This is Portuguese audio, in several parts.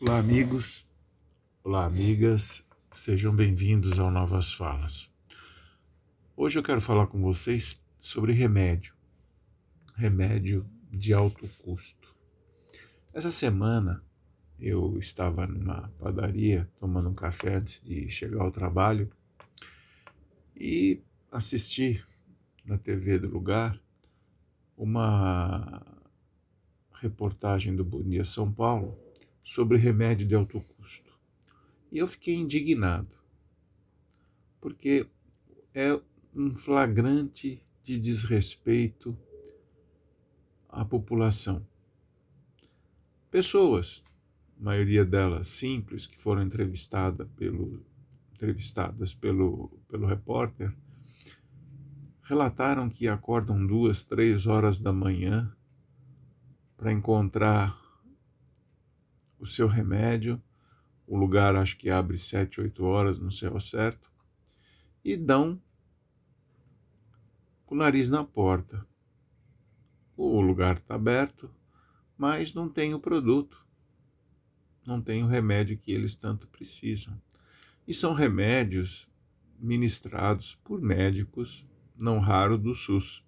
Olá, amigos. Olá, amigas. Sejam bem-vindos ao Novas Falas. Hoje eu quero falar com vocês sobre remédio. Remédio de alto custo. Essa semana eu estava numa padaria tomando um café antes de chegar ao trabalho e assisti na TV do lugar uma reportagem do Bom Dia São Paulo sobre remédio de alto custo. E eu fiquei indignado, porque é um flagrante de desrespeito à população. Pessoas, a maioria delas simples, que foram entrevistada pelo, entrevistadas pelo, pelo repórter, relataram que acordam duas, três horas da manhã para encontrar o seu remédio. O lugar acho que abre sete, oito horas, não sei ao certo. E dão com o nariz na porta. O lugar está aberto, mas não tem o produto. Não tem o remédio que eles tanto precisam. E são remédios ministrados por médicos, não raro do SUS.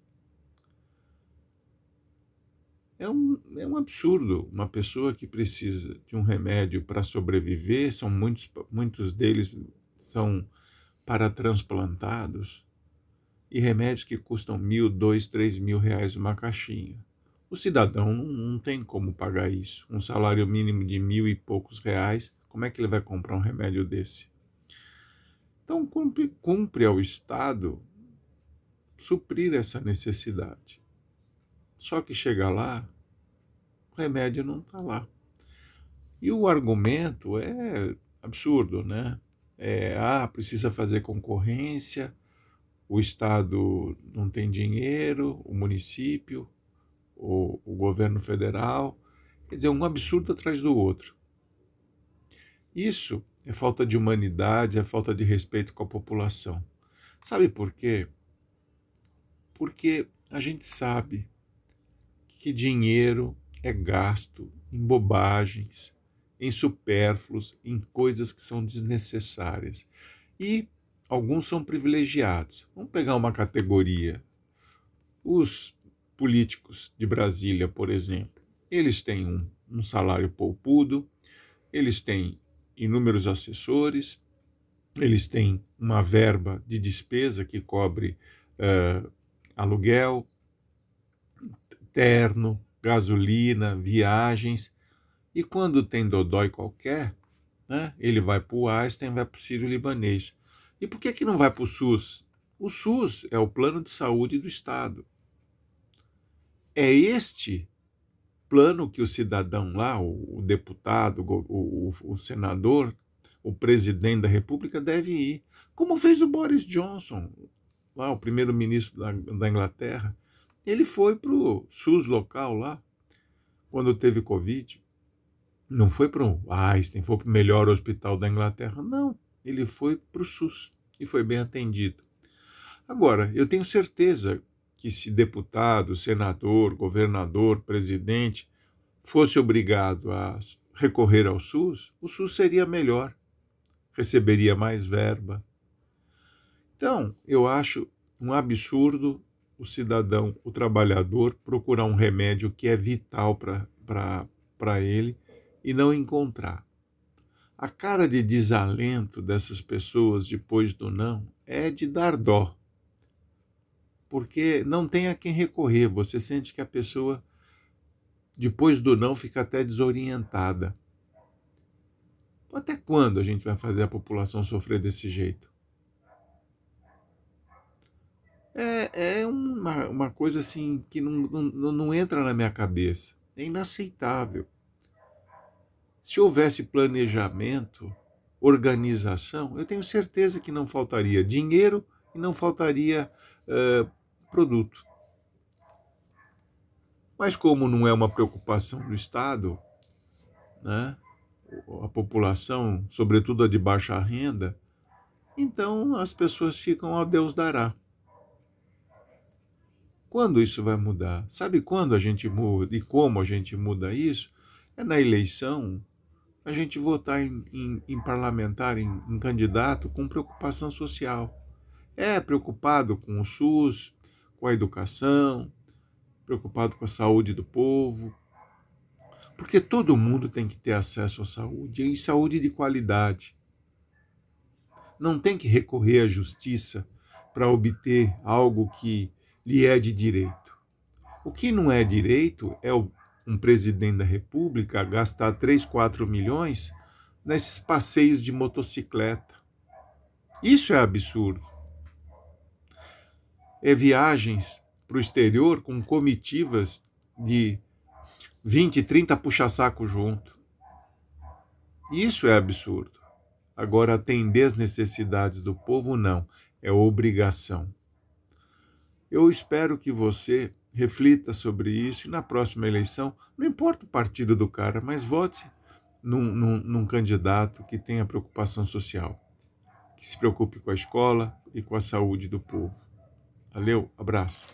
É um, é um absurdo uma pessoa que precisa de um remédio para sobreviver, são muitos, muitos deles são para transplantados, e remédios que custam mil, dois, três mil reais uma caixinha. O cidadão não, não tem como pagar isso. Um salário mínimo de mil e poucos reais, como é que ele vai comprar um remédio desse? Então, cumpre, cumpre ao Estado suprir essa necessidade. Só que chega lá, o remédio não está lá. E o argumento é absurdo, né? É, ah, precisa fazer concorrência, o Estado não tem dinheiro, o município, o, o governo federal. Quer dizer, um absurdo atrás do outro. Isso é falta de humanidade, é falta de respeito com a população. Sabe por quê? Porque a gente sabe que dinheiro é gasto em bobagens, em supérfluos, em coisas que são desnecessárias. E alguns são privilegiados. Vamos pegar uma categoria. Os políticos de Brasília, por exemplo, eles têm um, um salário poupudo, eles têm inúmeros assessores, eles têm uma verba de despesa que cobre uh, aluguel, terno, gasolina, viagens. E quando tem dodói qualquer, né, ele vai para o Einstein, vai para o Sírio Libanês. E por que, que não vai para o SUS? O SUS é o plano de saúde do Estado. É este plano que o cidadão lá, o, deputado, o, o, o senador, o presidente da República deve ir. Como fez o Boris Johnson, lá, o primeiro-ministro da, da Inglaterra. Ele foi para o SUS local lá, quando teve Covid. Não foi para o Einstein, foi para o melhor hospital da Inglaterra. Não, ele foi para o SUS e foi bem atendido. Agora, eu tenho certeza que se deputado, senador, governador, presidente fosse obrigado a recorrer ao SUS, o SUS seria melhor, receberia mais verba. Então, eu acho um absurdo o cidadão, o trabalhador, procurar um remédio que é vital para ele e não encontrar. A cara de desalento dessas pessoas depois do não é de dar dó. Porque não tem a quem recorrer, você sente que a pessoa, depois do não, fica até desorientada. Até quando a gente vai fazer a população sofrer desse jeito? É, é uma, uma coisa assim que não, não, não entra na minha cabeça. É inaceitável. Se houvesse planejamento, organização, eu tenho certeza que não faltaria dinheiro e não faltaria uh, produto. Mas como não é uma preocupação do Estado, né, a população, sobretudo a de baixa renda, então as pessoas ficam a Deus dará. Quando isso vai mudar? Sabe quando a gente muda e como a gente muda isso? É na eleição. a gente votar em, em, em parlamentar, em, em candidato com preocupação social. É preocupado com o SUS, com a educação, preocupado com a saúde do povo, porque todo mundo tem que ter acesso à saúde e saúde de qualidade. Não tem que recorrer à justiça para obter algo que lhe é de direito. O que não é direito é um presidente da República gastar 3, 4 milhões nesses passeios de motocicleta. Isso é absurdo. É viagens para o exterior com comitivas de 20, 30 puxa-saco junto. Isso é absurdo. Agora, atender as necessidades do povo, não. É obrigação. Eu espero que você reflita sobre isso e na próxima eleição, não importa o partido do cara, mas vote num, num, num candidato que tenha preocupação social, que se preocupe com a escola e com a saúde do povo. Valeu, abraço.